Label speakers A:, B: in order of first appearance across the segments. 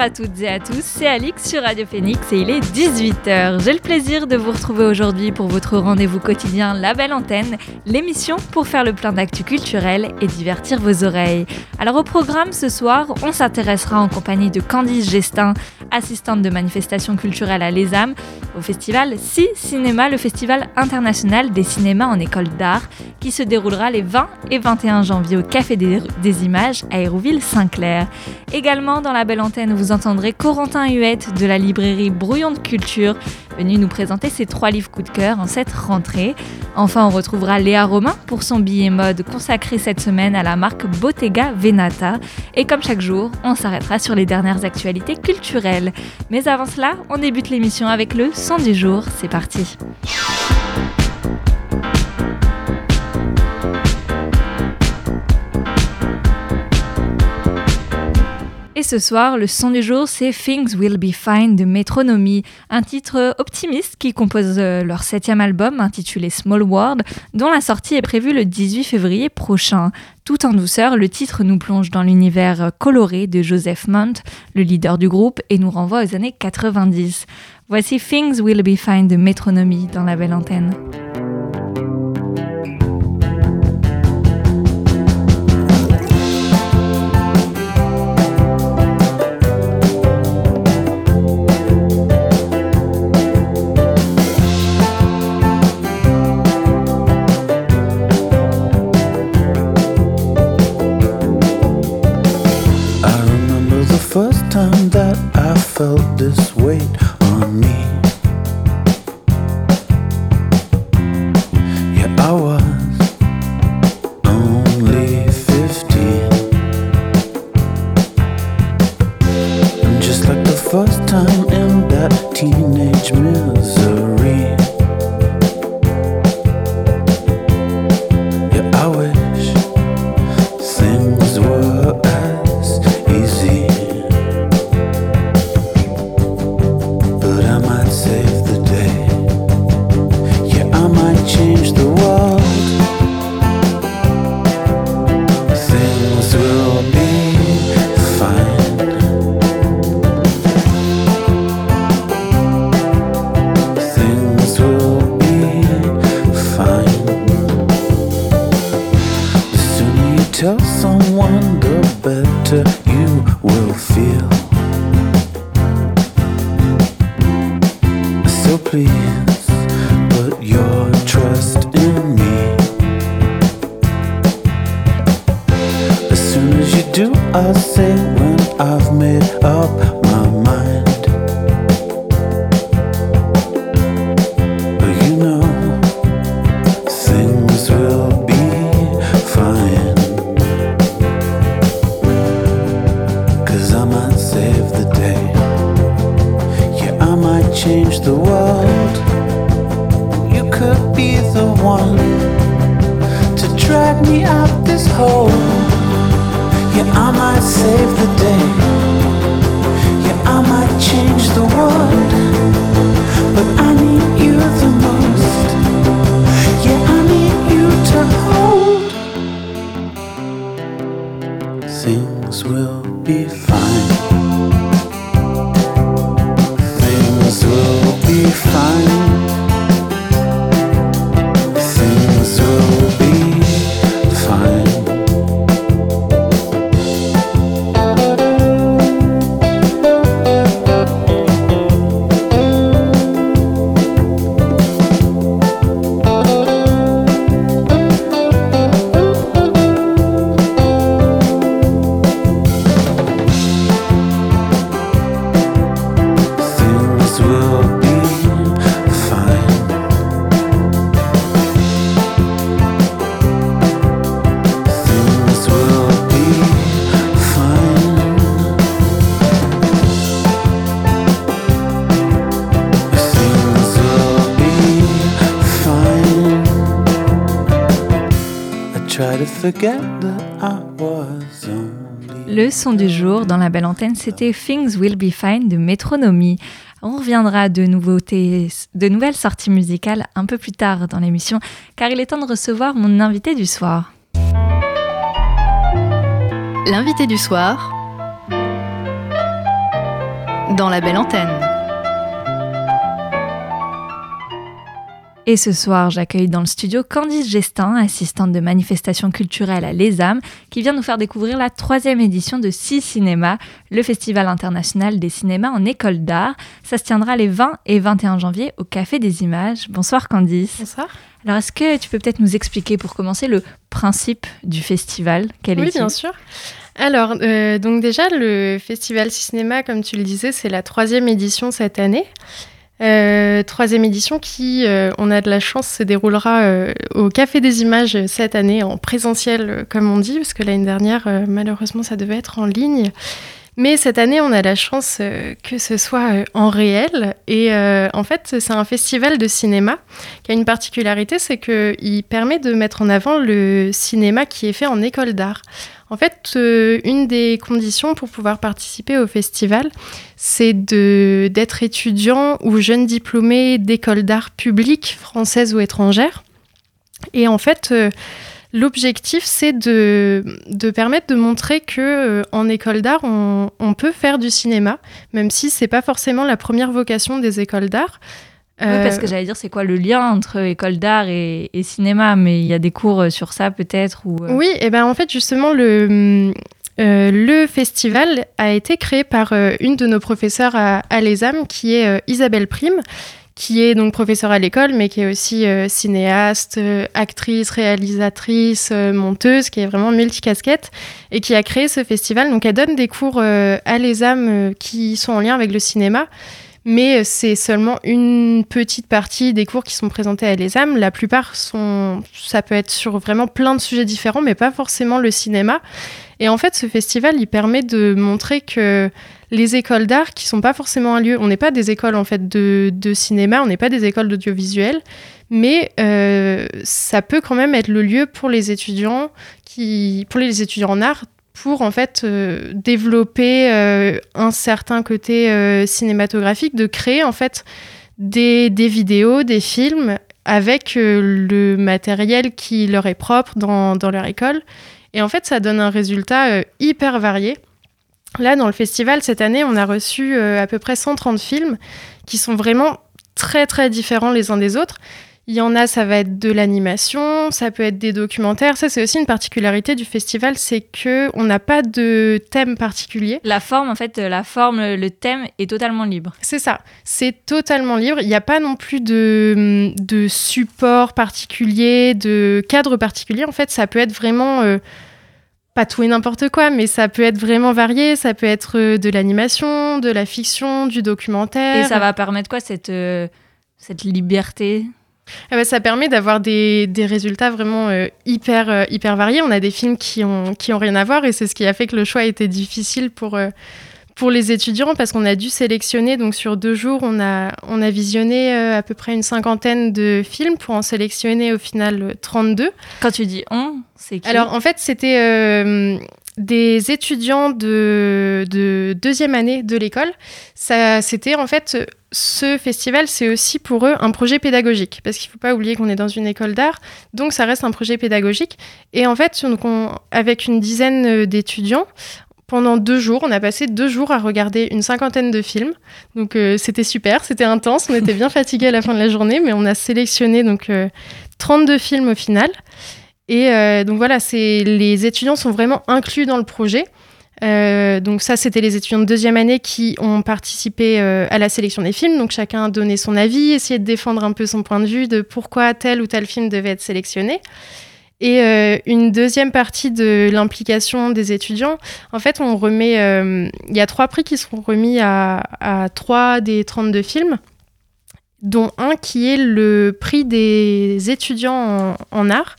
A: À toutes et à tous, c'est Alix sur Radio Phoenix et il est 18h. J'ai le plaisir de vous retrouver aujourd'hui pour votre rendez-vous quotidien La Belle Antenne, l'émission pour faire le plein d'actu culturel et divertir vos oreilles. Alors au programme ce soir, on s'intéressera en compagnie de Candice Gestin, assistante de manifestation culturelle à l'ESAM, au festival Si Cinéma, le festival international des cinémas en école d'art, qui se déroulera les 20 et 21 janvier au Café des, des Images à Hérouville-Saint-Clair. Également dans La Belle Antenne, vous entendrez Corentin Huette de la librairie Brouillon de Culture, venu nous présenter ses trois livres coup de cœur en cette rentrée. Enfin, on retrouvera Léa Romain pour son billet mode consacré cette semaine à la marque Bottega Venata. Et comme chaque jour, on s'arrêtera sur les dernières actualités culturelles. Mais avant cela, on débute l'émission avec le son du jour. C'est parti. Et ce soir, le son du jour, c'est Things Will Be Fine de Metronomy, un titre optimiste qui compose euh, leur septième album intitulé Small World, dont la sortie est prévue le 18 février prochain. Tout en douceur, le titre nous plonge dans l'univers coloré de Joseph Munt, le leader du groupe, et nous renvoie aux années 90. Voici Things Will Be Fine de Metronomy dans la belle antenne.
B: Time that I felt this weight on me. Change the
A: du jour dans la belle antenne, c'était Things Will Be Fine de Métronomie. On reviendra de nouveautés, de nouvelles sorties musicales un peu plus tard dans l'émission, car il est temps de recevoir mon invité du soir.
C: L'invité du soir dans la belle antenne.
A: Et ce soir, j'accueille dans le studio Candice Gestin, assistante de manifestation culturelle à l'ESAM, qui vient nous faire découvrir la troisième édition de Six Cinéma, le Festival international des cinémas en école d'art. Ça se tiendra les 20 et 21 janvier au Café des Images. Bonsoir Candice.
D: Bonsoir.
A: Alors, est-ce que tu peux peut-être nous expliquer pour commencer le principe du festival? Quel
D: Oui, bien sûr. Alors, euh, donc déjà, le Festival Cinéma, comme tu le disais, c'est la troisième édition cette année. Euh, troisième édition qui, euh, on a de la chance, se déroulera euh, au Café des Images cette année en présentiel, comme on dit, parce que l'année dernière, malheureusement, ça devait être en ligne. Mais cette année, on a la chance que ce soit en réel. Et en fait, c'est un festival de cinéma qui a une particularité, c'est qu'il permet de mettre en avant le cinéma qui est fait en école d'art. En fait, euh, une des conditions pour pouvoir participer au festival, c'est d'être étudiant ou jeune diplômé d'école d'art publique, française ou étrangère. Et en fait, euh, l'objectif, c'est de, de permettre de montrer que euh, en école d'art, on, on peut faire du cinéma, même si c'est pas forcément la première vocation des écoles d'art.
A: Oui, parce
D: Euh,
A: que j'allais dire, c'est quoi le lien entre école d'art et, et cinéma? Mais il y a des cours euh, sur ça peut-être ou, euh,
D: Oui, et ben en fait justement le euh, le festival a été créé par euh, une de nos professeurs à, à l'ESAM qui est euh, Isabelle Prime qui est donc professeure à l'école mais qui est aussi euh, cinéaste, euh, actrice, réalisatrice, euh, monteuse, qui est vraiment multicasquette et qui a créé ce festival. Donc elle donne des cours euh, à l'ESAM euh, qui sont en lien avec le cinéma. Mais c'est seulement une petite partie des cours qui sont présentés à l'ESAM. La plupart sont, ça peut être sur vraiment plein de sujets différents, mais pas forcément le cinéma. Et en fait, ce festival, il permet de montrer que les écoles d'art, qui sont pas forcément un lieu, on n'est pas des écoles en fait de, de cinéma, on n'est pas des écoles d'audiovisuel, mais euh, ça peut quand même être le lieu pour les étudiants qui, pour les étudiants en art, pour en fait euh, développer euh, un certain côté euh, cinématographique, de créer en fait des, vidéos, des films avec le matériel qui leur est propre dans, leur école. Et en fait, ça donne un résultat hyper varié. Là, dans le festival, cette année, on a reçu à peu près 130 films qui sont vraiment très, très différents les uns des autres. Il y en a, ça va être de l'animation, ça peut être des documentaires. Ça, c'est aussi une particularité du festival, c'est que on n'a pas de thème particulier.
A: La forme, en fait, la forme, le le thème est totalement libre.
D: C'est ça, c'est totalement libre. Il n'y a pas non plus de, de support particulier, de cadre particulier. En fait, ça peut être vraiment, euh, pas tout et n'importe quoi, mais ça peut être vraiment varié. Ça peut être euh, de l'animation, de la fiction, du documentaire.
A: Et ça va permettre quoi, cette, euh, cette liberté?
D: Eh ben, ça permet d'avoir des, des résultats vraiment euh, hyper, euh, hyper variés. On a des films qui ont, qui ont rien à voir et c'est ce qui a fait que le choix était difficile pour, euh, pour les étudiants parce qu'on a dû sélectionner. Donc sur deux jours, on a, on a visionné à peu près une cinquantaine de films pour en sélectionner au final euh, 32.
A: Quand tu dis on, c'est qui?
D: Alors en fait, c'était des étudiants de, de deuxième année de l'école. Ça, c'était en fait ce festival, c'est aussi pour eux un projet pédagogique parce qu'il faut pas oublier qu'on est dans une école d'art, donc ça reste un projet pédagogique. Et en fait, donc on- avec une dizaine euh, d'étudiants. Pendant deux jours, on a passé deux jours à regarder une cinquantaine de films. Donc euh, c'était super, c'était intense, on était bien fatigués à la fin de la journée, mais on a sélectionné donc euh, 32 films au final. Et euh, donc voilà, les étudiants sont vraiment inclus dans le projet. Euh, donc ça, c'était les étudiants de deuxième année qui ont participé euh, à la sélection des films. Donc chacun a donné son avis, essayé de défendre un peu son point de vue de pourquoi tel ou tel film devait être sélectionné. Et une deuxième partie de l'implication des étudiants, en fait, on remet, il y a trois prix qui seront remis à, à trois des 32 films, dont un qui est le prix des étudiants en, en art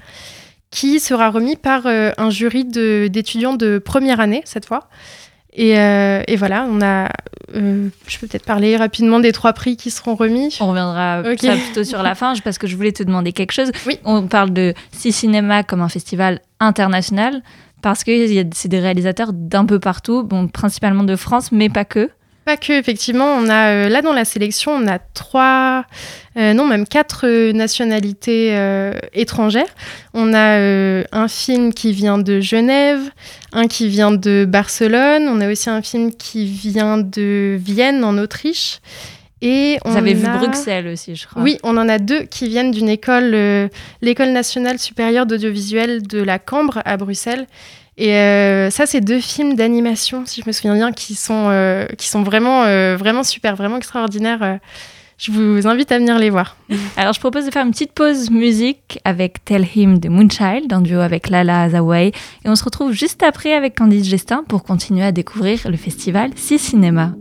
D: qui sera remis par euh, un jury d'étudiants de, première année cette fois. Et, euh, et voilà, on a. euh, je peux peut-être parler rapidement des trois prix qui seront remis.
E: On reviendra ça plutôt sur la fin, parce que je voulais te demander quelque chose.
D: Oui.
E: On parle de Six Cinéma comme un festival international, parce que c'est des réalisateurs d'un peu partout, bon, principalement de France, mais pas que.
D: Pas que, effectivement, on a euh, là dans la sélection, on a trois, euh, non même quatre euh, nationalités étrangères. On a un film qui vient de Genève, un qui vient de Barcelone, on a aussi un film qui vient de Vienne en Autriche. Et on
E: Vous avez vu
D: a-
E: Bruxelles aussi, je crois.
D: Oui, on en a deux qui viennent d'une école, l'école nationale supérieure d'audiovisuel de la Cambre à Bruxelles. Et euh, ça, c'est deux films d'animation, si je me souviens bien, qui sont, euh, qui sont vraiment, euh, vraiment super, vraiment extraordinaires. Euh, Je vous invite à venir les voir.
E: Alors, je propose de faire une petite pause musique avec Tell Him de Moonchild, en duo avec Lala Azawai. Et on se retrouve juste après avec Candice Gestin pour continuer à découvrir le festival Six Cinéma.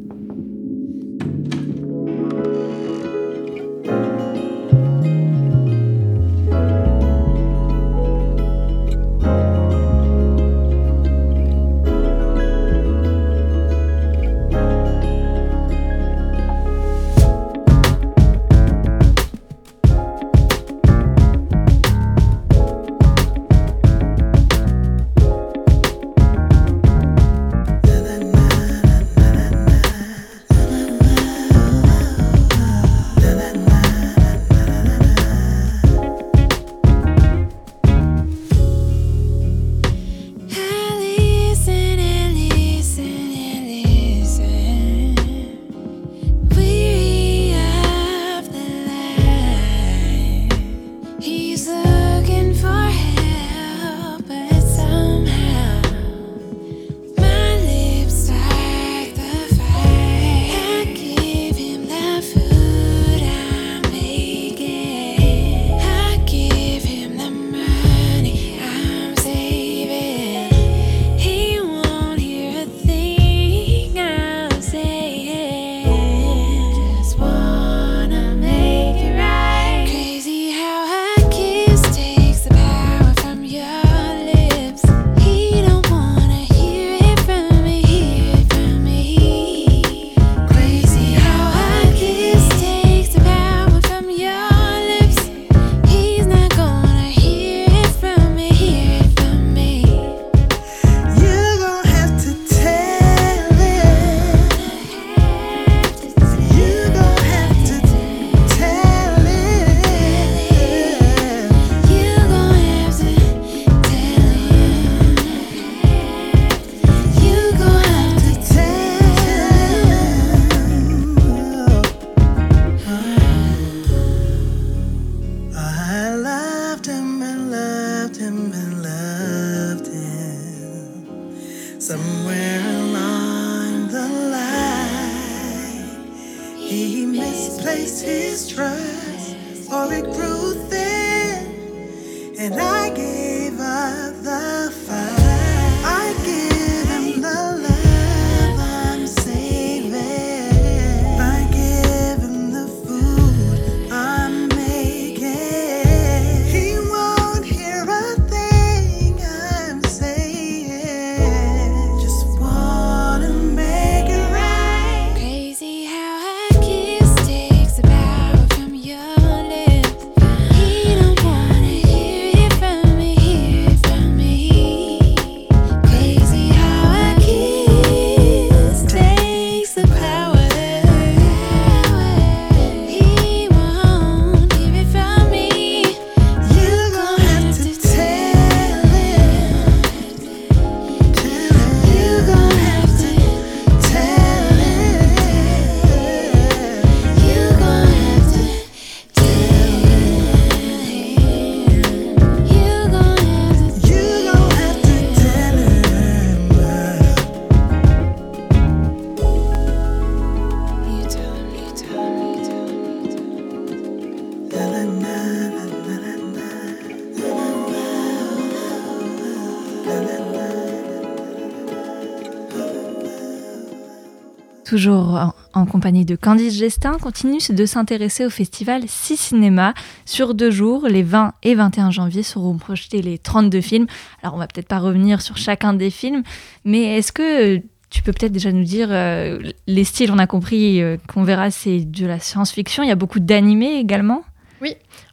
E: Toujours en, compagnie de Candice Gestin, continue de s'intéresser au festival Six Cinéma. Sur deux jours, les 20 et 21 janvier, seront projetés les 32 films. Alors, on va peut-être pas revenir sur chacun des films, mais est-ce que
A: tu peux peut-être déjà nous dire euh, les styles, on a compris euh, qu'on verra, c'est de la science-fiction. Il y a beaucoup d'animés également.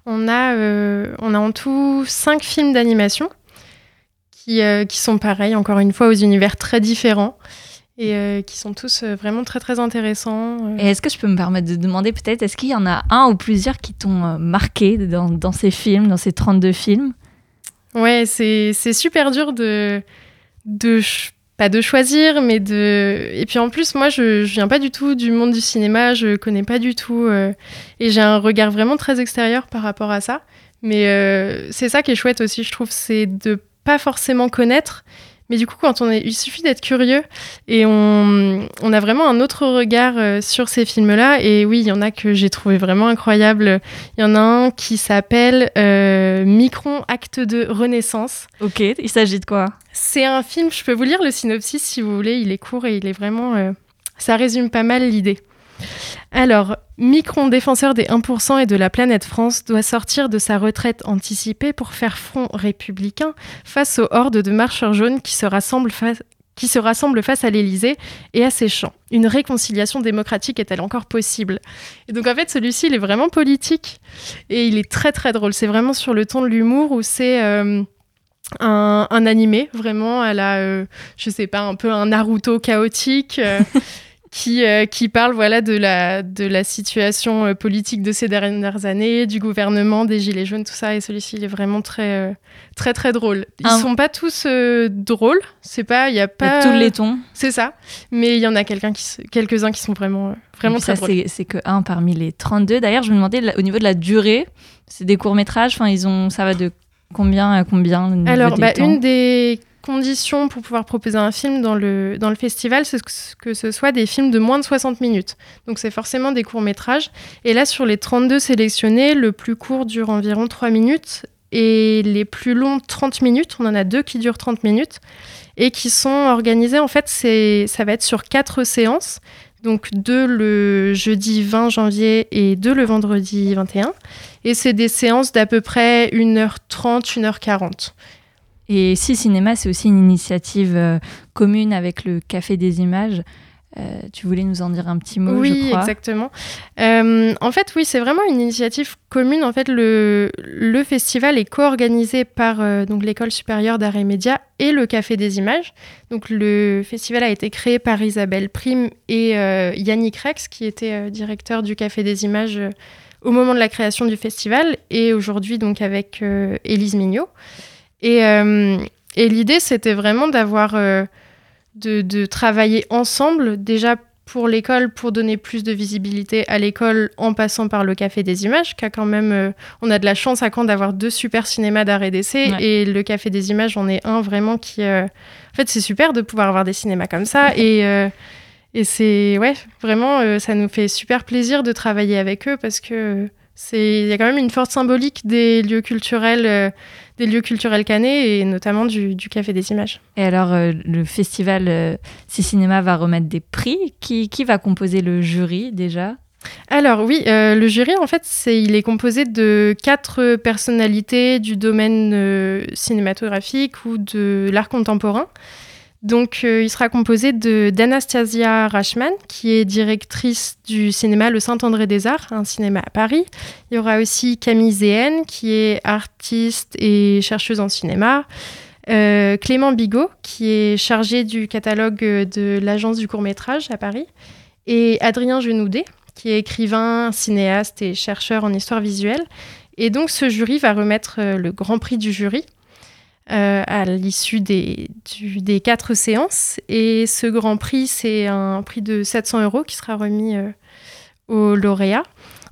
D: On a, euh, on a en tout cinq films d'animation qui, qui sont pareils, encore une fois, aux univers très différents et euh, qui sont tous euh, vraiment très très intéressants. euh.
A: Et est-ce que je peux me permettre de demander peut-être, est-ce qu'il y en a un ou plusieurs qui t'ont marqué dans, dans ces films, dans ces 32 films?
D: Ouais, c'est super dur de, de pas de choisir, mais de. Et puis en plus, moi, je, je viens pas du tout du monde du cinéma, je connais pas du tout, euh, et j'ai un regard vraiment très extérieur par rapport à ça. Mais euh, c'est ça qui est chouette aussi, je trouve, c'est de pas forcément connaître. Mais du coup, quand on est, il suffit d'être curieux et on, on a vraiment un autre regard euh, sur ces films-là. Et oui, il y en a que j'ai trouvé vraiment incroyables. Il y en a un qui s'appelle euh, Micron Acte de Renaissance.
A: Ok, il s'agit de quoi?
D: C'est un film, je peux vous lire le synopsis si vous voulez, il est court et il est vraiment... euh, ça résume pas mal l'idée. Alors, Micron, défenseur des 1% et de la planète France, doit sortir de sa retraite anticipée pour faire front républicain face aux hordes de marcheurs jaunes qui se rassemblent face à l'Élysée et à ses champs. Une réconciliation démocratique est-elle encore possible? Et donc en fait, celui-ci, il est vraiment politique et il est très très drôle. C'est vraiment sur le ton de l'humour où c'est euh, un, un animé, vraiment à la, euh, je sais pas, un peu un Naruto chaotique. euh, Qui, euh, qui parle voilà, de, la, de la situation euh, politique de ces dernières années, du gouvernement, des gilets jaunes, tout ça. Et celui-ci, il est vraiment très, euh, très, très drôle. Ils
A: Un-
D: sont pas tous euh, drôles, c'est pas, il y a
A: Il y a
D: pas.
A: tous les tons.
D: C'est ça. Mais il y en a quelqu'un qui, s- quelques-uns qui sont vraiment, euh, vraiment très
A: ça,
D: drôles.
A: c'est- que un parmi les 32. D'ailleurs, je me demandais au niveau de la durée, c'est des courts-métrages, enfin, ils ont, ça va de combien à combien
D: Alors, bah, une des conditions pour pouvoir proposer un film dans le, dans le festival, c'est que, ce soit des films de moins de 60 minutes. Donc, c'est forcément des courts-métrages. Et là, sur les 32 sélectionnés, le plus court dure environ 3 minutes et les plus longs 30 minutes. On en a deux qui durent 30 minutes et qui sont organisés, en fait, ça va être sur quatre séances. Donc, deux le jeudi 20 janvier et deux le vendredi 21. Et c'est des séances d'à peu près 1h30, 1h40.
A: Et Si Cinéma, c'est aussi une initiative euh, commune avec le Café des Images. Euh, tu voulais nous en dire un petit mot,
D: oui,
A: je crois.
D: exactement. Euh, en fait, oui, c'est vraiment une initiative commune. En fait, le, le festival est co-organisé par euh, donc l'école supérieure d'art et médias et le Café des Images. Donc, le festival a été créé par Isabelle Prime et Yannick Rex, qui était directeur du Café des Images au moment de la création du festival, et aujourd'hui donc avec Élise Mignot. Et, euh, et l'idée, c'était vraiment d'avoir euh, de, de travailler ensemble, déjà pour l'école, pour donner plus de visibilité à l'école en passant par le Café des Images, qui a quand même, euh, on a de la chance à Caen d'avoir deux super cinémas d'art et d'essai,
A: Ouais.
D: et le Café des Images, on est un vraiment qui, en fait, c'est super de pouvoir avoir des cinémas comme ça, et et c'est ouais, vraiment, euh, ça nous fait super plaisir de travailler avec eux parce que il y a quand même une forte symbolique des lieux culturels, euh, des lieux culturels canés et notamment du, du Café des Images.
A: Et alors, euh, le festival euh, Si Cinéma va remettre des prix. Qui, qui va composer le jury déjà?
D: Alors oui, euh, le jury en fait, c'est il est composé de quatre personnalités du domaine euh, cinématographique ou de l'art contemporain. Donc euh, il sera composé d'Anastasia Rachman, qui est directrice du cinéma Le Saint-André des Arts, un cinéma à Paris. Il y aura aussi Camille Zéhen, qui est artiste et chercheuse en cinéma. Euh, Clément Bigot, qui est chargé du catalogue de l'agence du court-métrage à Paris. Et Adrien Genoudet, qui est écrivain, cinéaste et chercheur en histoire visuelle. Et donc ce jury va remettre euh, le grand prix du jury euh, à l'issue des, quatre séances. Et ce grand prix, c'est un prix de 700 euros qui sera remis euh, aux lauréats.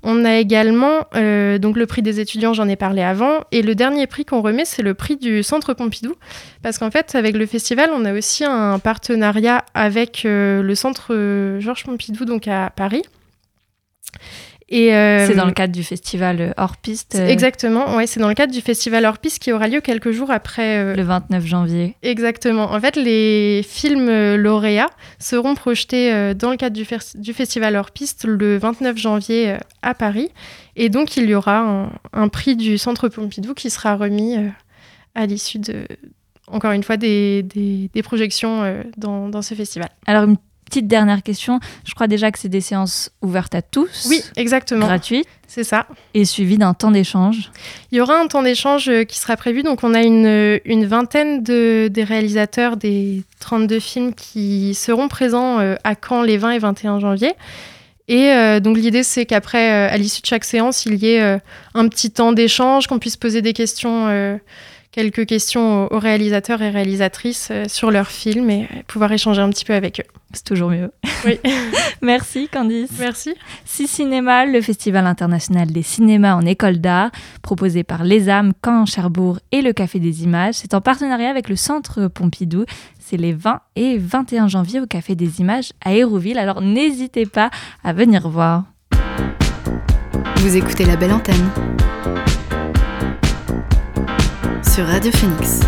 D: On a également euh, donc le prix des étudiants, j'en ai parlé avant, et le dernier prix qu'on remet, c'est le prix du Centre Pompidou, parce qu'en fait, avec le festival, on a aussi un partenariat avec le Centre Georges Pompidou, donc à Paris. Et euh,
A: C'est dans le cadre du festival euh, hors piste euh,
D: Exactement, ouais, c'est dans le cadre du festival Hors Piste qui aura lieu quelques jours après. euh,
A: le 29 janvier.
D: Exactement. En fait, les films euh, lauréats seront projetés euh, dans le cadre du, festival Hors Piste le 29 janvier euh, à Paris. Et donc, il y aura un, un prix du Centre Pompidou qui sera remis euh, à l'issue de. encore une fois des, des- des projections euh, dans, dans ce festival.
A: Alors, une petite dernière question. Je crois déjà que c'est des séances ouvertes à tous.
D: Oui, exactement,
A: Gratuites
D: c'est ça.
A: et suivies d'un temps d'échange.
D: Il y aura un temps d'échange euh, qui sera prévu. Donc, on a une, une vingtaine de, des réalisateurs des 32 films qui seront présents euh, à Caen les 20 et 21 janvier. Et euh, donc, l'idée, c'est qu'après, euh, à l'issue de chaque séance, il y ait euh, un petit temps d'échange, qu'on puisse poser des questions, euh, quelques questions aux, réalisateurs et réalisatrices euh, sur leurs films et pouvoir échanger un petit peu avec eux.
A: C'est toujours mieux.
D: Oui.
A: Merci Candice.
D: Merci.
A: Si Cinéma, le Festival international des cinémas en école d'art, proposé par Les âmes, Caen, Cherbourg et le Café des Images, c'est en partenariat avec le Centre Pompidou. C'est les 20 et 21 janvier au Café des Images à Hérouville, alors n'hésitez pas à venir voir.
C: Vous écoutez la belle antenne sur Radio Phoenix.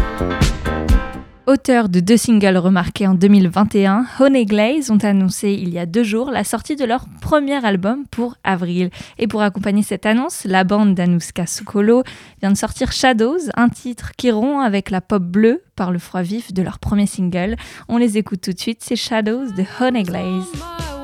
A: Auteurs de deux singles remarqués en 2021, Honey Glaze ont annoncé il y a deux jours la sortie de leur premier album pour avril. Et pour accompagner cette annonce, la bande d'Anouska Soukolo vient de sortir Shadows, un titre qui rompt avec la pop bleue par le froid vif de leur premier single. On les écoute tout de suite, c'est Shadows de Honey Glaze.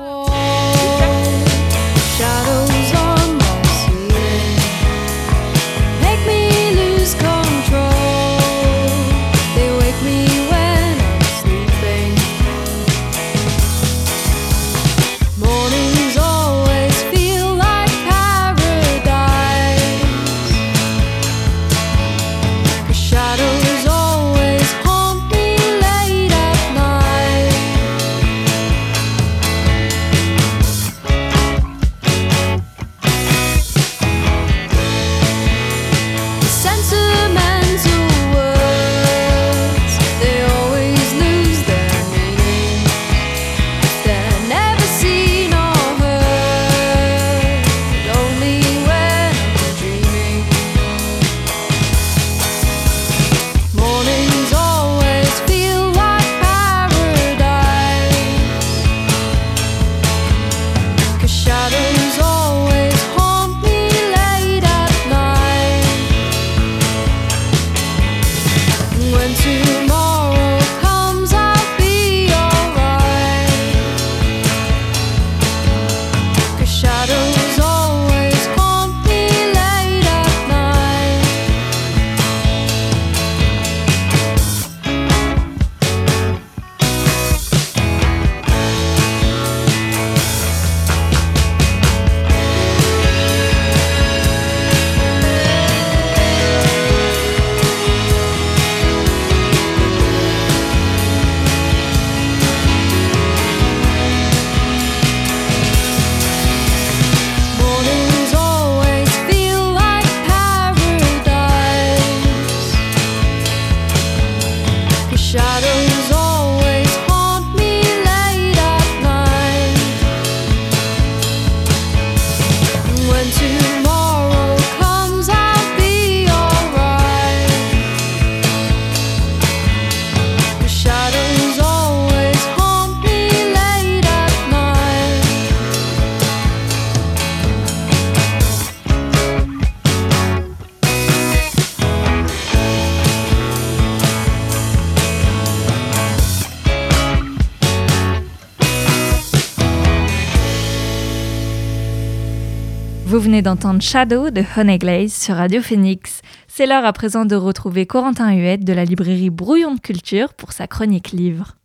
A: Vous venez d'entendre Shadow de Honey Glaze sur Radio Phoenix. C'est l'heure à présent de retrouver Corentin Huette de la librairie Brouillon de Culture pour sa chronique livre.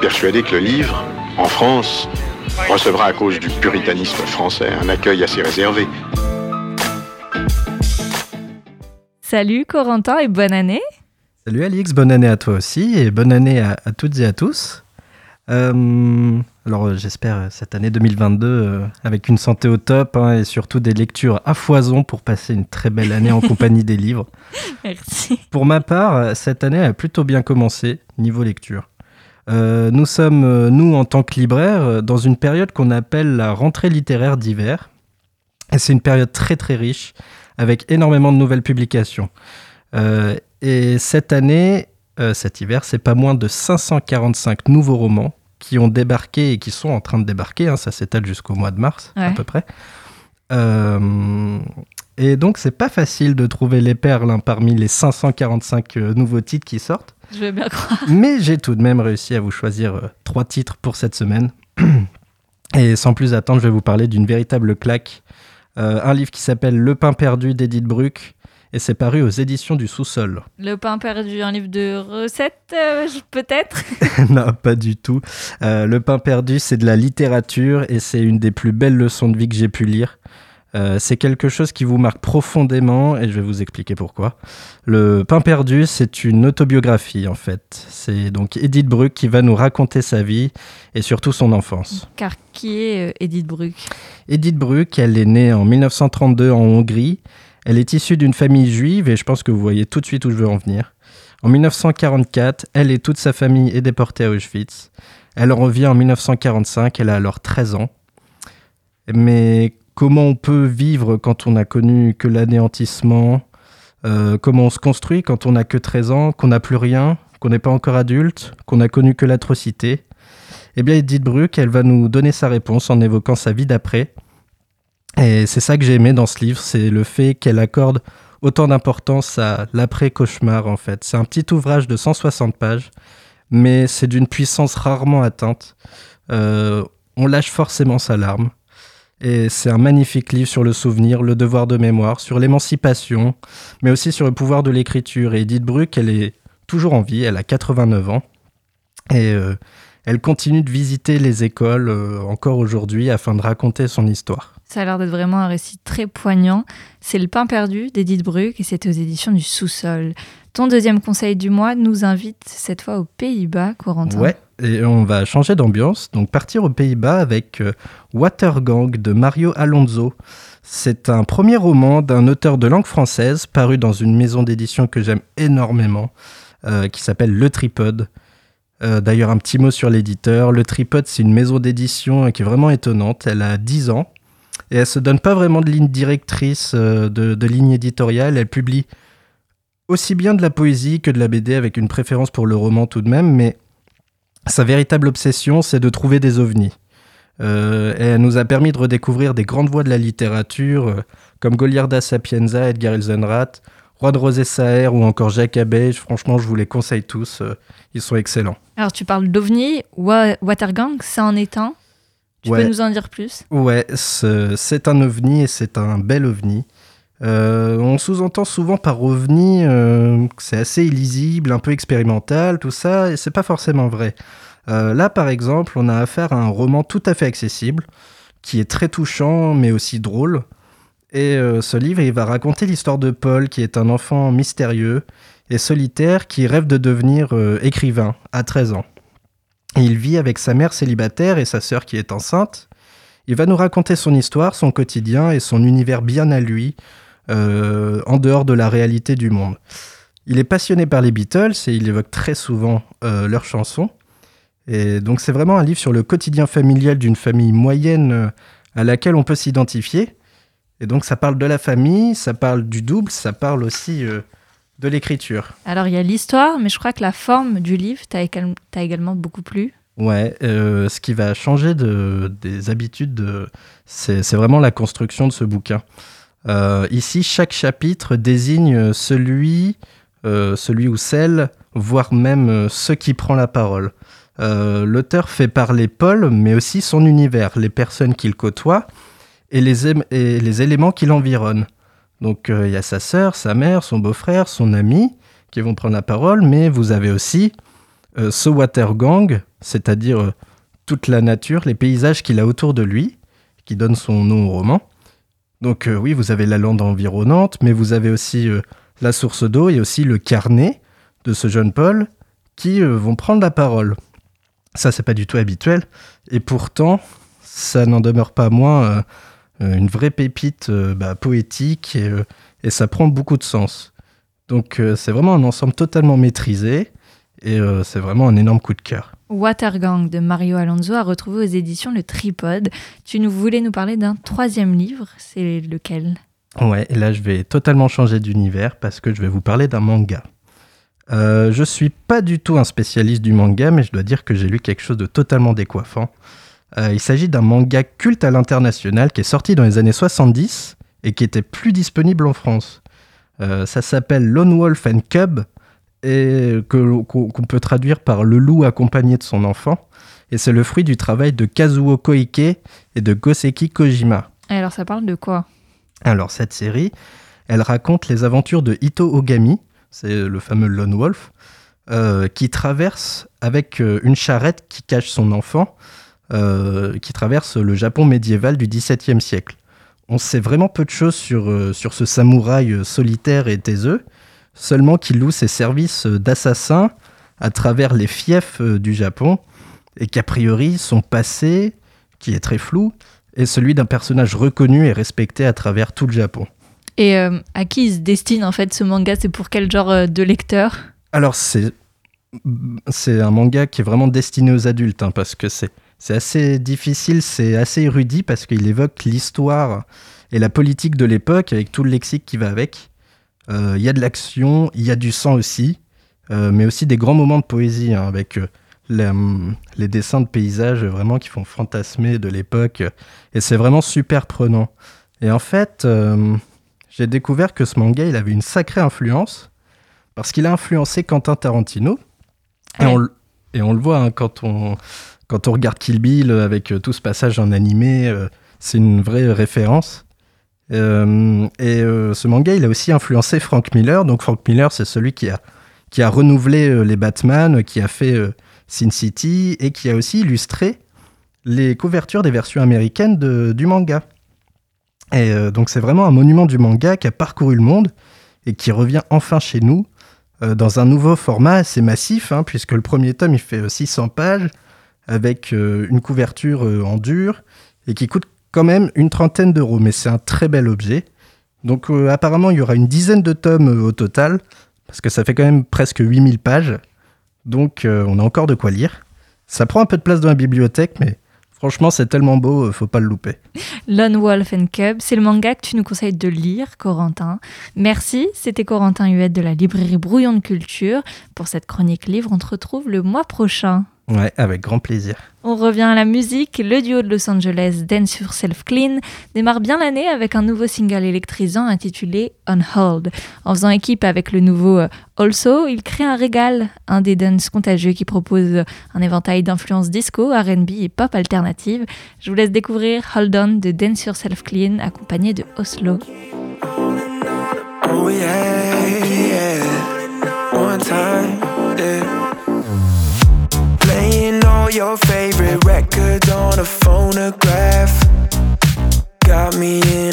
F: persuadé que le livre, en France, recevra à cause du puritanisme français un accueil assez réservé.
A: Salut Corentin et bonne année.
G: Salut Alix, bonne année à toi aussi et bonne année à, à toutes et à tous. Euh, alors euh, j'espère euh, cette année 2022 euh, avec une santé au top hein, et surtout des lectures à foison pour passer une très belle année en compagnie des livres.
A: Merci.
G: Pour ma part, cette année a plutôt bien commencé niveau lecture. Euh, nous sommes, nous en tant que libraires, dans une période qu'on appelle la rentrée littéraire d'hiver. Et c'est une période très très riche avec énormément de nouvelles publications. Et cette année, euh, cet hiver, c'est pas moins de 545 nouveaux romans qui ont débarqué et qui sont en train de débarquer. hein, ça s'étale jusqu'au mois de mars à peu près. Euh, Et donc, c'est pas facile de trouver les perles hein, parmi les 545 euh, nouveaux titres qui sortent.
A: Je veux bien croire.
G: Mais j'ai tout de même réussi à vous choisir euh, trois titres pour cette semaine. Et sans plus attendre, je vais vous parler d'une véritable claque. Un livre qui s'appelle Le pain perdu d'Edith Bruck. Et c'est paru aux éditions du sous-sol.
A: Le pain perdu, un livre de recettes, euh, peut-être?
G: Non, pas du tout. Euh, le pain perdu, c'est de la littérature et c'est une des plus belles leçons de vie que j'ai pu lire. Euh, c'est quelque chose qui vous marque profondément et je vais vous expliquer pourquoi. Le pain perdu, c'est une autobiographie en fait. C'est donc Edith Bruck qui va nous raconter sa vie et surtout son enfance.
A: Car qui est euh, Edith Bruck
G: Edith Bruck, elle est née en 1932 en Hongrie. Elle est issue d'une famille juive et je pense que vous voyez tout de suite où je veux en venir. En 1944, elle et toute sa famille est déportée à Auschwitz. Elle en revient en 1945, elle a alors 13 ans. Mais comment on peut vivre quand on n'a connu que l'anéantissement? Euh, Comment on se construit quand on n'a que 13 ans, qu'on n'a plus rien, qu'on n'est pas encore adulte, qu'on n'a connu que l'atrocité? Eh bien, Edith Bruck, elle va nous donner sa réponse en évoquant sa vie d'après. Et c'est ça que j'ai aimé dans ce livre, c'est le fait qu'elle accorde autant d'importance à l'après-cauchemar en fait. C'est un petit ouvrage de 160 pages, mais c'est d'une puissance rarement atteinte. Euh, on lâche forcément sa larme. Et c'est un magnifique livre sur le souvenir, le devoir de mémoire, sur l'émancipation, mais aussi sur le pouvoir de l'écriture. Et Edith Bruck, elle est toujours en vie, elle a 89 ans. Et euh, elle continue de visiter les écoles euh, encore aujourd'hui afin de raconter son histoire.
A: Ça a l'air d'être vraiment un récit très poignant. C'est Le pain perdu d'Edith Bruck et c'est aux éditions du sous-sol. Ton deuxième conseil du mois nous invite cette fois aux Pays-Bas, Corentin.
G: Ouais, et on va changer d'ambiance, donc partir aux Pays-Bas avec euh, Watergang de Mario Alonso. C'est un premier roman d'un auteur de langue française paru dans une maison d'édition que j'aime énormément, euh, qui s'appelle Le Tripode. Euh, D'ailleurs, un petit mot sur l'éditeur. Le Tripode, c'est une maison d'édition euh, qui est vraiment étonnante. Elle a 10 ans et elle se donne pas vraiment de ligne directrice, euh, de, ligne éditoriale. Elle publie aussi bien de la poésie que de la BD avec une préférence pour le roman tout de même, mais sa véritable obsession, c'est de trouver des ovnis. Euh, et elle nous a permis de redécouvrir des grandes voix de la littérature, euh, comme Goliarda Sapienza, Edgar Elzenrath, Roi de Rosé Saher ou encore Jacques Abbe. Franchement, je vous les conseille tous, ils sont excellents.
A: Alors tu parles d'OVNI, Wa- Watergang, ça en est un. Tu
G: Ouais.
A: peux nous en dire plus?
G: Ouais, ce- c'est un ovni et c'est un bel ovni. Euh, on sous-entend souvent par ovni euh, que c'est assez illisible, un peu expérimental, tout ça, et c'est pas forcément vrai. Euh, là, par exemple, on a affaire à un roman tout à fait accessible, qui est très touchant, mais aussi drôle. Et euh, ce livre, il va raconter l'histoire de Paul, qui est un enfant mystérieux et solitaire qui rêve de devenir euh, écrivain à 13 ans. Il vit avec sa mère célibataire et sa sœur qui est enceinte. Il va nous raconter son histoire, son quotidien et son univers bien à lui, euh, en dehors de la réalité du monde. Il est passionné par les Beatles et il évoque très souvent euh, leurs chansons. Et donc c'est vraiment un livre sur le quotidien familial d'une famille moyenne euh, à laquelle on peut s'identifier. Et donc ça parle de la famille, ça parle du double, ça parle aussi de l'écriture.
A: Alors il y a l'histoire, mais je crois que la forme du livre t'a égal- t'a également beaucoup plu.
G: Ouais, euh, ce qui va changer de, des habitudes, de- c'est vraiment la construction de ce bouquin. Euh, ici, chaque chapitre désigne celui, euh, celui ou celle, voire même euh, ce qui prend la parole. L'auteur fait parler Paul, mais aussi son univers, les personnes qu'il côtoie et les, ém- et les éléments qui l'environnent. Donc euh, il y a sa sœur, sa mère, son beau-frère, son ami qui vont prendre la parole, mais vous avez aussi euh, ce Watergang, c'est-à-dire euh, toute la nature, les paysages qu'il a autour de lui, qui donne son nom au roman. Donc oui, vous avez la lande environnante, mais vous avez aussi la source d'eau et aussi le carnet de ce jeune Paul qui vont prendre la parole. Ça, c'est pas du tout habituel, et pourtant, ça n'en demeure pas moins une vraie pépite euh, bah, poétique et, euh, et ça prend beaucoup de sens. Donc euh, c'est vraiment un ensemble totalement maîtrisé et euh, c'est vraiment un énorme coup de cœur.
A: Watergang de Mario Alonso a retrouvé aux éditions Le Tripode. Tu nous voulais nous parler d'un troisième livre, c'est lequel?
G: Ouais, et là je vais totalement changer d'univers parce que je vais vous parler d'un manga. Euh, je suis pas du tout un spécialiste du manga, mais je dois dire que j'ai lu quelque chose de totalement décoiffant. Euh, il s'agit d'un manga culte à l'international qui est sorti dans les années 70 et qui était plus disponible en France. Euh, ça s'appelle Lone Wolf and Cub et que- qu'on peut traduire par le loup accompagné de son enfant. Et c'est le fruit du travail de Kazuo Koike et de Goseki Kojima.
A: Et alors ça parle de quoi?
G: Alors cette série, elle raconte les aventures de Ito Ogami, c'est le fameux Lone Wolf, euh, qui traverse avec une charrette qui cache son enfant, euh, qui traverse le Japon médiéval du XVIIe siècle. On sait vraiment peu de choses sur, euh, sur ce samouraï euh, solitaire et taiseux, seulement qu'il loue ses services d'assassin à travers les fiefs du Japon, et qu'a priori son passé, qui est très flou, est celui d'un personnage reconnu et respecté à travers tout le Japon.
A: Et euh, à qui il se destine en fait ce manga? C'est pour quel genre de lecteur?
G: Alors c'est c'est un manga qui est vraiment destiné aux adultes hein, parce que c'est c'est assez difficile, c'est assez érudit parce qu'il évoque l'histoire et la politique de l'époque avec tout le lexique qui va avec. Euh, Il y a de l'action, il y a du sang aussi, euh, mais aussi des grands moments de poésie hein, avec euh, les, hum, les dessins de paysages vraiment qui font fantasmer de l'époque et c'est vraiment super prenant. Et en fait, j'ai découvert que ce manga il avait une sacrée influence parce qu'il a influencé Quentin Tarantino. Et,
A: Ouais.
G: on, le- et on le voit hein, quand, on, quand on regarde Kill Bill euh, avec euh, tout ce passage en animé, euh, c'est une vraie référence. Et ce manga, il a aussi influencé Frank Miller. Donc Frank Miller, c'est celui qui a, qui a renouvelé les Batman, qui a fait Sin City et qui a aussi illustré les couvertures des versions américaines du manga. Et donc c'est vraiment un monument du manga qui a parcouru le monde et qui revient enfin chez nous dans un nouveau format assez massif, hein, puisque le premier tome il fait euh, 600 pages avec euh, une couverture euh, en dur et qui coûte quand même une trentaine d'euros, mais c'est un très bel objet. Donc euh, apparemment il y aura une dizaine de tomes au total, parce que ça fait quand même presque 8000 pages, donc on a encore de quoi lire. Ça prend un peu de place dans la bibliothèque, mais franchement c'est tellement beau, faut pas le louper.
A: Lone Wolf and Cub, c'est le manga que tu nous conseilles de lire, Corentin. Merci, c'était Corentin Huette de la librairie Brouillon de Culture. Pour cette chronique livre, on te retrouve le mois prochain.
G: Ouais, avec grand plaisir.
A: On revient à la musique. Le duo de Los Angeles, Dance Yourself Clean, démarre bien l'année avec un nouveau single électrisant intitulé On Hold. En faisant équipe avec le nouveau euh, Also, il crée un régal, un des dance contagieux qui propose un éventail d'influences disco, RB et pop alternative. Je vous laisse découvrir Hold On de Dance Yourself Clean, accompagné de Oslo.
H: Oh yeah, yeah. One time, yeah. All your favorite records on a phonograph. Got me in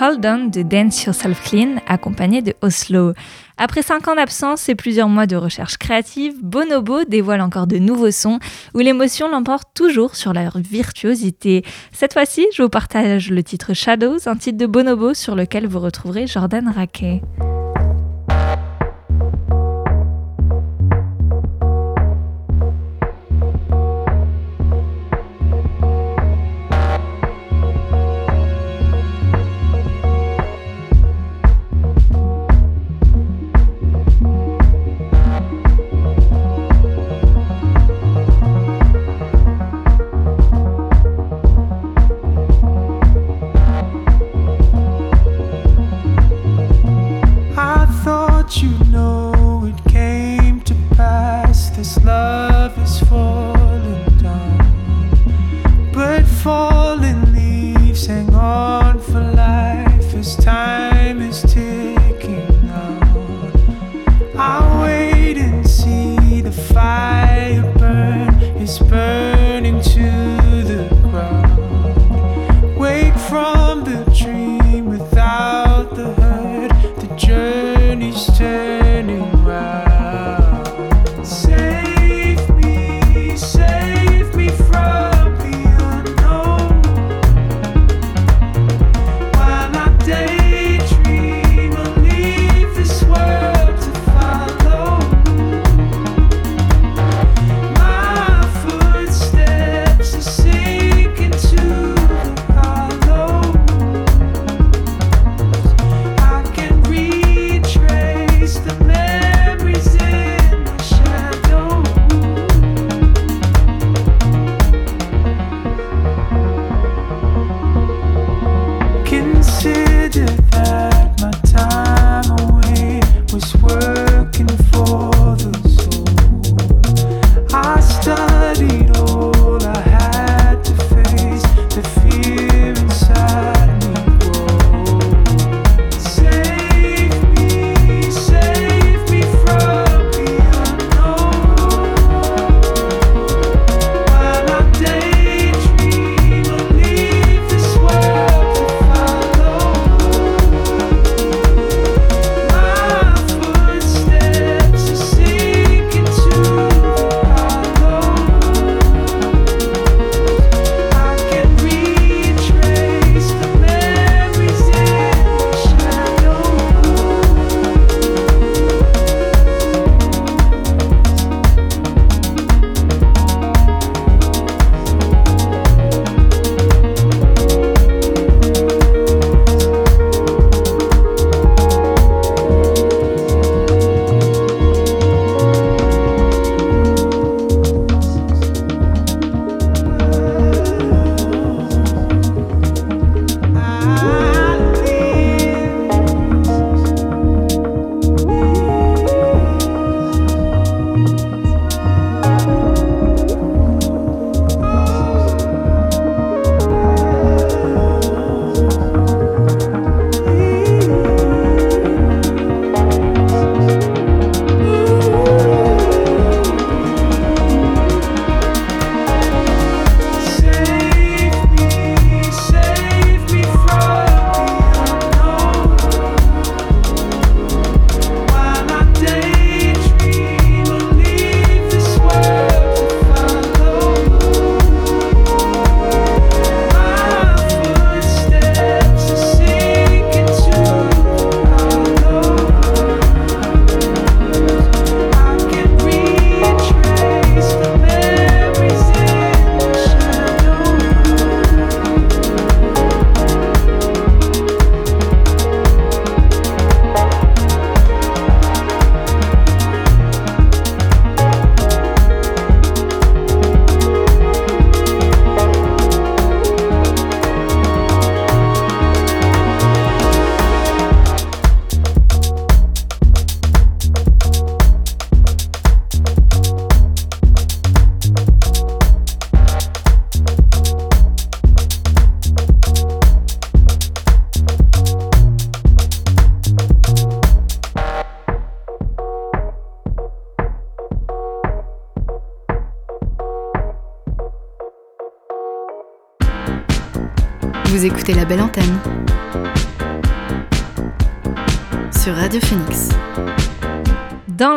H: Hold On
I: de Dance Yourself Clean, accompagné de Oslo. Après 5 ans d'absence et plusieurs mois de recherche créative, Bonobo dévoile encore de nouveaux sons où l'émotion l'emporte toujours sur leur virtuosité. Cette fois-ci, je vous partage le titre Shadows, un titre de Bonobo sur lequel vous retrouverez Jordan Raquet.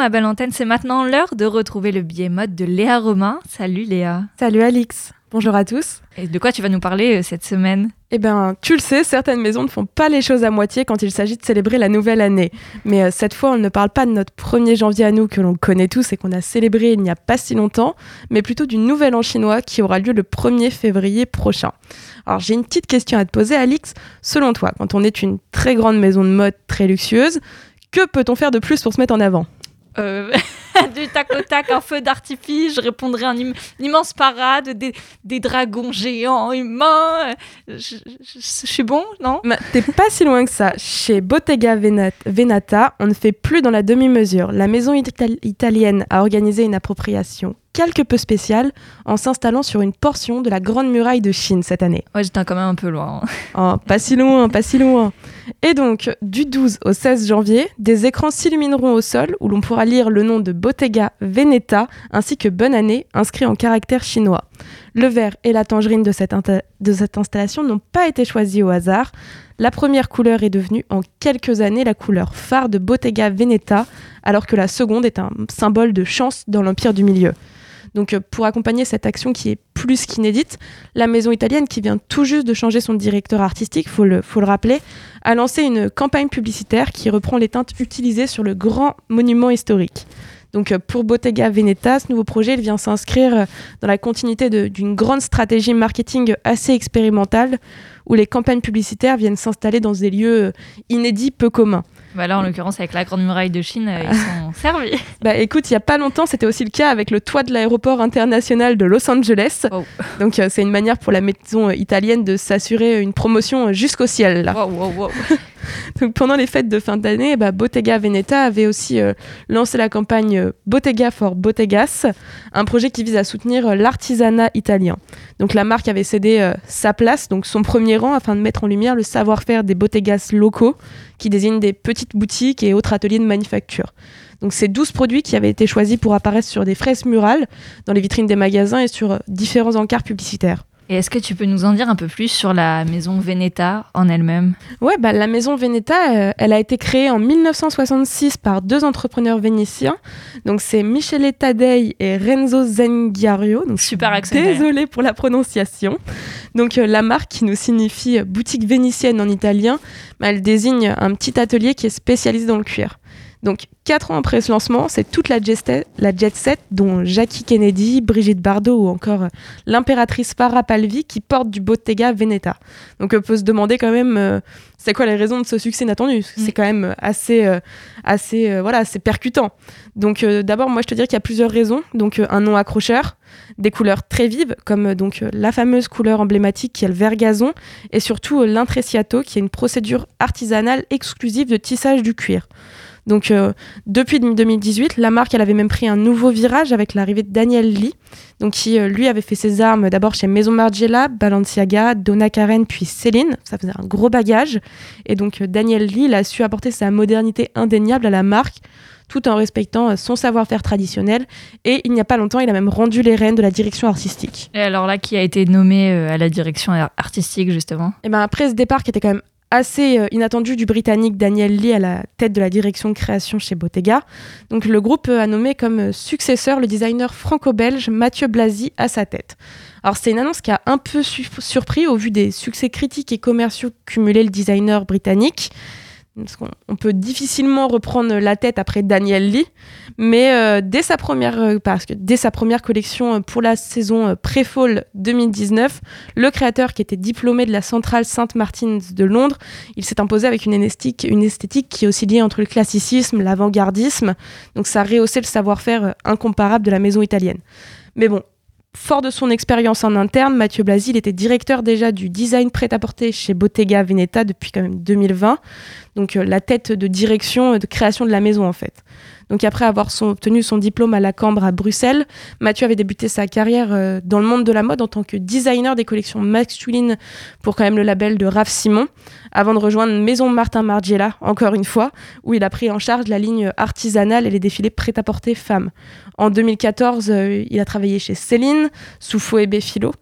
C: La belle antenne,
A: c'est maintenant l'heure de retrouver le billet mode de Léa Romain. Salut Léa.
J: Salut Alix, bonjour à tous.
A: Et de quoi tu vas nous parler euh, cette semaine?
J: Eh bien, tu le sais, certaines maisons ne font pas les choses à moitié quand il s'agit de célébrer la nouvelle année. Mais euh, cette fois, on ne parle pas de notre 1er janvier à nous que l'on connaît tous et qu'on a célébré il n'y a pas si longtemps, mais plutôt du nouvel an chinois qui aura lieu le 1er février prochain. Alors, j'ai une petite question à te poser, Alix. Selon toi, quand on est une très grande maison de mode très luxueuse, que peut-on faire de plus pour se mettre en avant?
A: Euh, Du tac au tac, un feu d'artifice, je répondrai im- une immense parade, des, dragons géants humains. Je, suis bon, non?
J: T'es pas si loin que ça. Chez Bottega Venat- Venata, on ne fait plus dans la demi-mesure. La maison ital- italienne a organisé une appropriation quelque peu spéciale en s'installant sur une portion de la Grande Muraille de Chine cette année.
A: Ouais, j'étais quand même un peu loin. hein.
J: Oh, pas si loin, pas si loin. Et donc, du 12 au 16 janvier, des écrans s'illumineront au sol où l'on pourra lire le nom de Bottega Veneta ainsi que Bonne année inscrit en caractère chinois. Le vert et la tangerine de cette, de cette installation n'ont pas été choisis au hasard. La première couleur est devenue en quelques années la couleur phare de Bottega Veneta, alors que la seconde est un symbole de chance dans l'Empire du Milieu. Donc euh, pour accompagner cette action qui est plus qu'inédite, la maison italienne qui vient tout juste de changer son directeur artistique, faut le, faut le rappeler, a lancé une campagne publicitaire qui reprend les teintes utilisées sur le grand monument historique. Donc euh, pour Bottega Veneta, ce nouveau projet vient s'inscrire euh, dans la continuité d'une grande stratégie marketing assez expérimentale où les campagnes publicitaires viennent s'installer dans des lieux inédits peu communs.
A: Bah là, en l'occurrence, avec la Grande Muraille de Chine, euh, ils sont servis.
J: Bah écoute, il y a pas longtemps, c'était aussi le cas avec le toit de l'aéroport international de Los Angeles. Donc euh, c'est une manière pour la maison euh, italienne de s'assurer une promotion jusqu'au ciel. là.
A: Wow, wow, wow.
J: Donc pendant les fêtes de fin d'année, bah, Bottega Veneta avait aussi euh, lancé la campagne Bottega for Bottegas, un projet qui vise à soutenir l'artisanat italien. Donc la marque avait cédé euh, sa place, donc son premier rang, afin de mettre en lumière le savoir-faire des Bottegas locaux, qui désignent des petites boutiques et autres ateliers de manufacture. Donc ces 12 produits qui avaient été choisis pour apparaître sur des fresques murales, dans les vitrines des magasins et sur euh, différents encarts publicitaires.
A: Et est-ce que tu peux nous en dire un peu plus sur la maison Veneta en elle-même
J: Ouais, bah, la maison Veneta, euh, elle a été créée en 1966 par deux entrepreneurs vénitiens. Donc c'est Michele Tadei et Renzo Zengario. Donc
A: Super accent.
J: Désolée pour la prononciation. Donc euh, la marque qui nous signifie boutique vénitienne en italien, elle désigne un petit atelier qui est spécialisé dans le cuir. Donc quatre ans après ce lancement, c'est toute la jet, set, la jet set, dont Jackie Kennedy, Brigitte Bardot ou encore l'impératrice Farah Palvi qui porte du Bottega Veneta. Donc on peut se demander quand même euh, c'est quoi les raisons de ce succès inattendu? Que
A: Mm.
J: C'est quand même euh, assez, euh, assez euh, voilà, c'est percutant. Donc d'abord, moi je te dirais qu'il y a plusieurs raisons. Donc un nom accrocheur, des couleurs très vives comme donc la fameuse couleur emblématique qui est le vert gazon et surtout l'intrecciato qui est une procédure artisanale exclusive de tissage du cuir. Donc euh, depuis 2018, la marque elle avait même pris un nouveau virage avec l'arrivée de Daniel Lee, donc qui euh, lui avait fait ses armes d'abord chez Maison Margiela, Balenciaga, Donna Karen puis Céline. Ça faisait un gros bagage. Et donc euh, Daniel Lee il a su apporter sa modernité indéniable à la marque tout en respectant son savoir-faire traditionnel. Et il n'y a pas longtemps, il a même rendu les rênes de la direction artistique.
A: Et alors là, qui a été nommé à la direction ar- artistique, justement?
J: Et ben après ce départ qui était quand même assez euh, inattendu du Britannique Daniel Lee à la tête de la direction de création chez Bottega. Donc le groupe euh, a nommé comme euh, successeur le designer franco-belge Mathieu Blasi à sa tête. Alors c'est une annonce qui a un peu su- surpris au vu des succès critiques et commerciaux cumulés le designer britannique. On peut difficilement reprendre la tête après Daniel Lee, mais euh, dès sa première, euh, dès sa première collection euh, pour la saison pré-fall 2019, le créateur qui était diplômé de la centrale Sainte-Martine de Londres, il s'est imposé avec une esthétique, une esthétique qui est aussi liée entre le classicisme, l'avant-gardisme. Donc ça rehaussait le savoir-faire incomparable de la maison italienne. Mais bon, fort de son expérience en interne, Mathieu Blasi, il était directeur déjà du design prêt-à-porter chez Bottega Veneta depuis quand même 2020. donc euh, la tête de direction euh, de création de la maison en fait. Donc après avoir obtenu son diplôme à la Cambre à Bruxelles, Mathieu avait débuté sa carrière euh, dans le monde de la mode en tant que designer des collections masculines pour quand même le label de Raph Simon, avant de rejoindre Maison Martin Margiela, encore une fois, où il a pris en charge la ligne artisanale et les défilés prêt-à-porter femmes. En 2014, euh, il a travaillé chez Céline, sous Phoebe Philo.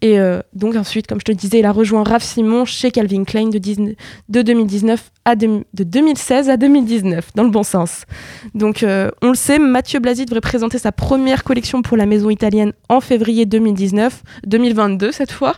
J: Et euh, donc ensuite, comme je te disais, il a rejoint Raph Simon chez Calvin Klein de, 19 de 2019 à de 2016 à 2019, dans le bon sens. Euh, on le sait, Mathieu Blasi devrait présenter sa première collection pour la maison italienne en février 2019, 2022 cette fois.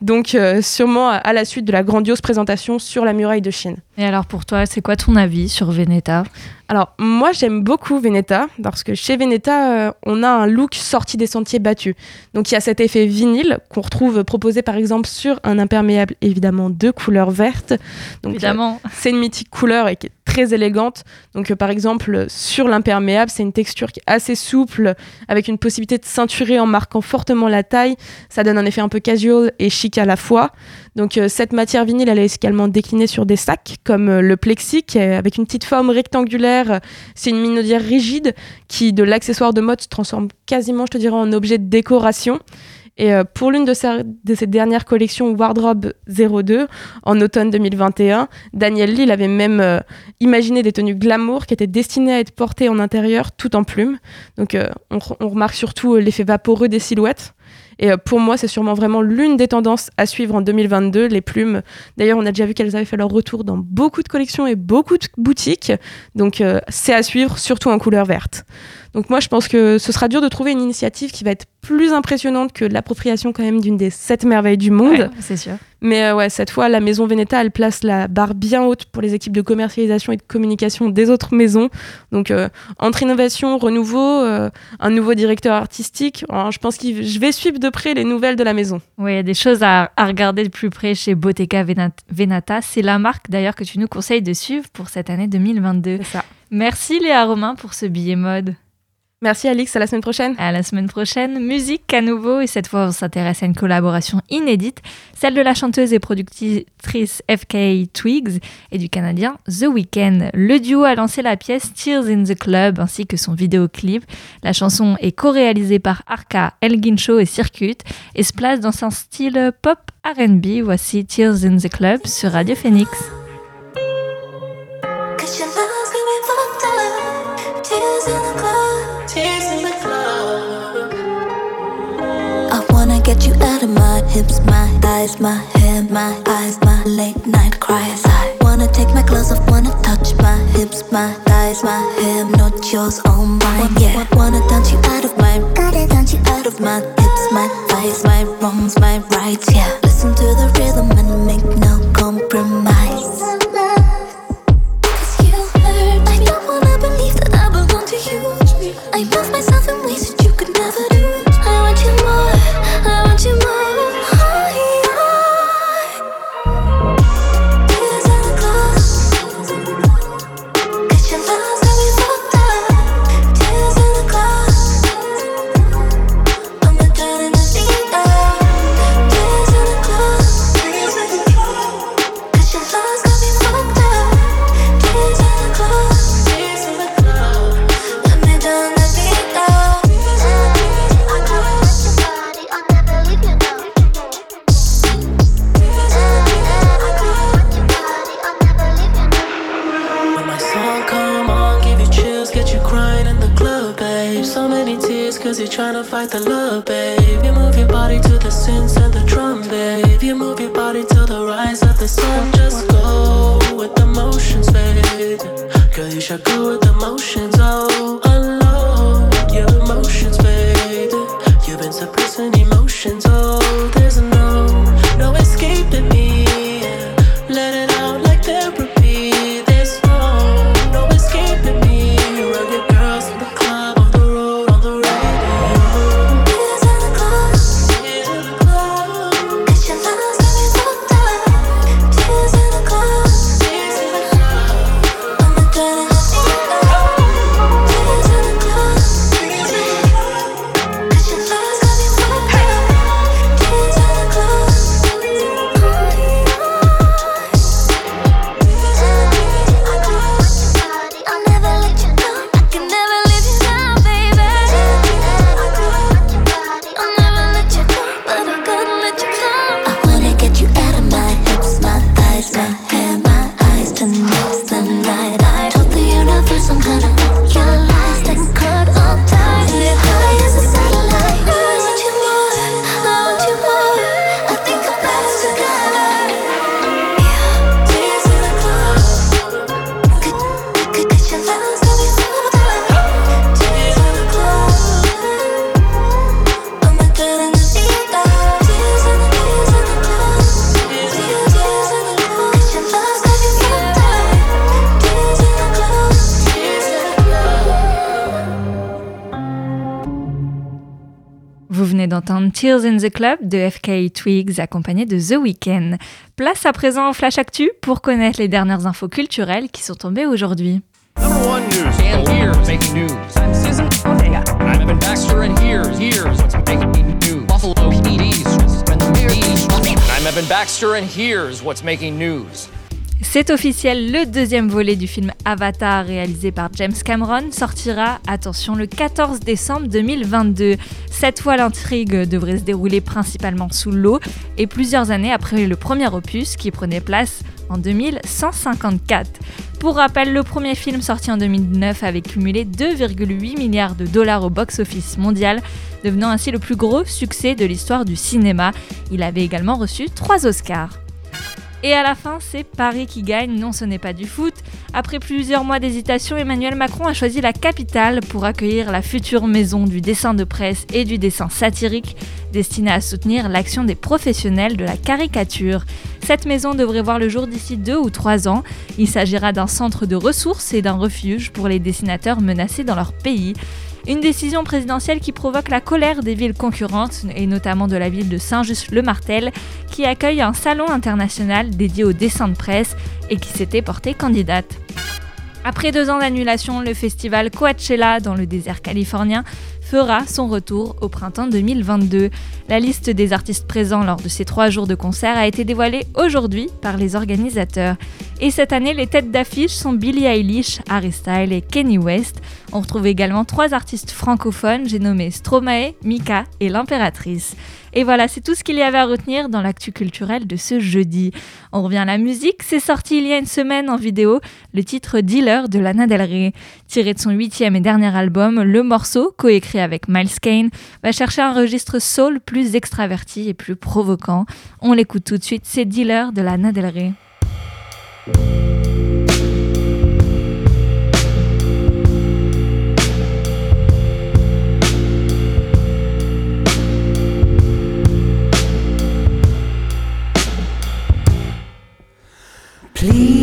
J: Donc euh, sûrement à la suite de la grandiose présentation sur la muraille de Chine.
A: Et alors pour toi, c'est quoi ton avis sur Veneta?
J: Alors, moi, j'aime beaucoup Veneta, parce que chez Veneta, euh, on a un look sorti des sentiers battus. Donc, il y a cet effet vinyle qu'on retrouve proposé, par exemple, sur un imperméable, évidemment, de couleur verte. Donc,
A: Évidemment.
J: euh, c'est une mythique couleur et qui est très élégante. Donc, euh, par exemple, sur l'imperméable, c'est une texture qui est assez souple, avec une possibilité de ceinturer en marquant fortement la taille. Ça donne un effet un peu casual et chic à la fois. Donc euh, cette matière vinyle, elle est également déclinée sur des sacs comme euh, le plexi, qui est avec une petite forme rectangulaire. C'est une minaudière rigide qui, de l'accessoire de mode, se transforme quasiment, je te dirais, en objet de décoration. Et euh, pour l'une de, ses dernières collections Wardrobe 02, en automne 2021, Daniel Lee avait même euh, imaginé des tenues glamour qui étaient destinées à être portées en intérieur tout en plumes. Donc euh, on, on remarque surtout euh, l'effet vaporeux des silhouettes. Et euh, pour moi, c'est sûrement vraiment l'une des tendances à suivre en 2022, les plumes. D'ailleurs, on a déjà vu qu'elles avaient fait leur retour dans beaucoup de collections et beaucoup de boutiques. Donc, euh, c'est à suivre, surtout en couleur verte. Donc, moi, je pense que ce sera dur de trouver une initiative qui va être plus impressionnante que l'appropriation quand même d'une des sept merveilles du monde.
A: Ouais, c'est sûr.
J: Mais euh, ouais, cette fois, la maison Veneta, elle place la barre bien haute pour les équipes de commercialisation et de communication des autres maisons. Donc, euh, entre innovation, renouveau, euh, un nouveau directeur artistique, alors, je pense que je vais suivre de près les nouvelles de la maison.
A: Oui, il y a des choses à, à regarder de plus près chez Bottega Venata. C'est la marque d'ailleurs que tu nous conseilles de suivre pour cette année 2022.
J: C'est ça.
A: Merci Léa Romain pour ce billet mode.
J: Merci Alix, à la semaine prochaine.
A: À la semaine prochaine, musique à nouveau et cette fois on s'intéresse à une collaboration inédite, celle de la chanteuse et productrice FK Twigs et du Canadien The Weeknd. Le duo a lancé la pièce Tears in the Club ainsi que son vidéoclip. La chanson est co-réalisée par Arca, Elgin Show et Circuit et se place dans un style pop R&B. Voici Tears in the Club sur Radio Phoenix.
K: You out of my hips, my thighs, my hair, my eyes, my late night cries. I wanna take my clothes off, wanna touch my hips, my thighs, my hair, not yours, all mine. Yeah, wanna dance you out of my, gotta dance you out of my hips, my thighs, my wrongs, my rights. Yeah, listen to the rhythm and make no compromise. I don't wanna believe that I belong to you. I move myself in ways that you could never do.
A: D'entendre Tears in the Club de FK Twigs accompagné de The Weeknd. Place à présent au Flash Actu pour connaître les dernières infos culturelles qui sont tombées aujourd'hui.
L: Number one news. And here's making news. I'm Susan Ortega. I'm Evan Baxter, and here's here's what's making news. Buffalo PD's I'm Evan Baxter, and here's what's making news?
A: C'est officiel, le deuxième volet du film Avatar réalisé par James Cameron sortira, attention, le 14 décembre 2022. Cette fois, l'intrigue devrait se dérouler principalement sous l'eau et plusieurs années après le premier opus qui prenait place en 2154. Pour rappel, le premier film sorti en 2009 avait cumulé 2,8 milliards de dollars au box-office mondial, devenant ainsi le plus gros succès de l'histoire du cinéma. Il avait également reçu trois Oscars. Et à la fin, c'est Paris qui gagne. Non, ce n'est pas du foot. Après plusieurs mois d'hésitation, Emmanuel Macron a choisi la capitale pour accueillir la future maison du dessin de presse et du dessin satirique, destinée à soutenir l'action des professionnels de la caricature. Cette maison devrait voir le jour d'ici deux ou trois ans. Il s'agira d'un centre de ressources et d'un refuge pour les dessinateurs menacés dans leur pays. Une décision présidentielle qui provoque la colère des villes concurrentes, et notamment de la ville de Saint-Just-le-Martel, qui accueille un salon international dédié au dessin de presse et qui s'était portée candidate. Après deux ans d'annulation, le festival Coachella dans le désert californien fera son retour au printemps 2022. La liste des artistes présents lors de ces trois jours de concert a été dévoilée aujourd'hui par les organisateurs. Et cette année, les têtes d'affiche sont Billie Eilish, Harry Styles et Kenny West. On retrouve également trois artistes francophones, j'ai nommé Stromae, Mika et l'Impératrice. Et voilà, c'est tout ce qu'il y avait à retenir dans l'actu culturel de ce jeudi. On revient à la musique, c'est sorti il y a une semaine en vidéo, le titre Dealer de Lana Del Rey. Tiré de son huitième et dernier album, le morceau, coécrit avec Miles Kane, va chercher un registre soul plus extraverti et plus provoquant. On l'écoute tout de suite, c'est Dealer de Lana Del Rey.
M: Please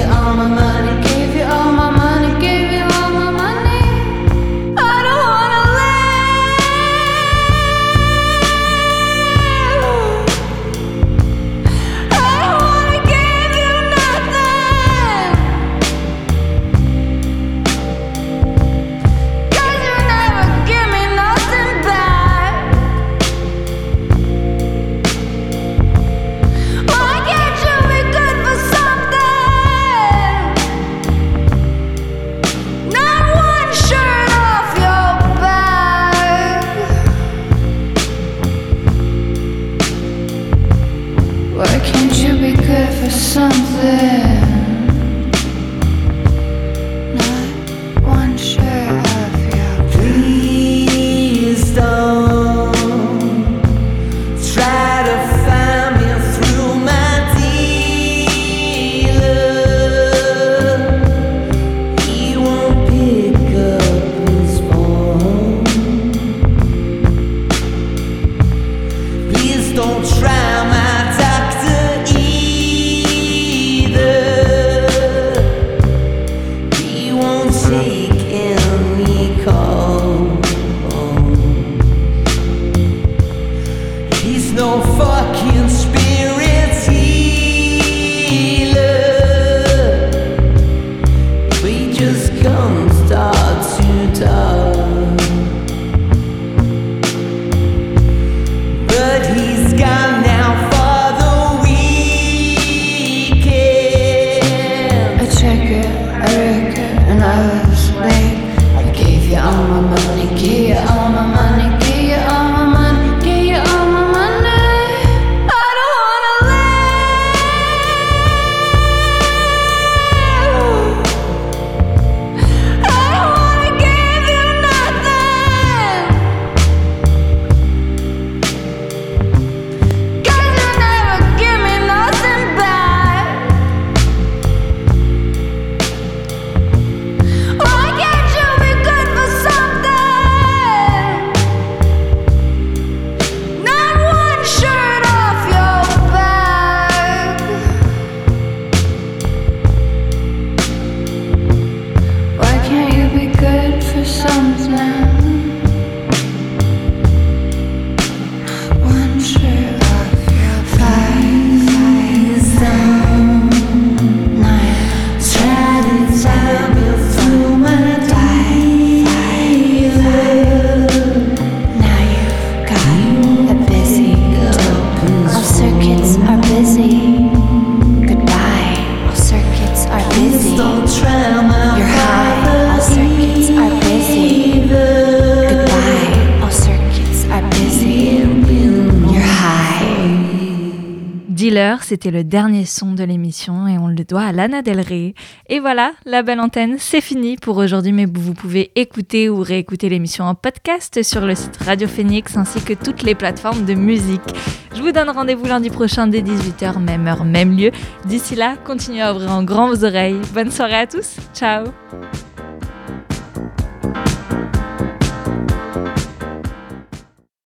M: get all my money.
A: C'était le dernier son de l'émission et on le doit à Lana Del Rey. Et voilà, la belle antenne, c'est fini pour aujourd'hui, mais vous pouvez écouter ou réécouter l'émission en podcast sur le site Radio Phoenix ainsi que toutes les plateformes de musique. Je vous donne rendez-vous lundi prochain dès 18h, même heure, même lieu. D'ici là, continuez à ouvrir en grand vos oreilles. Bonne soirée à tous, ciao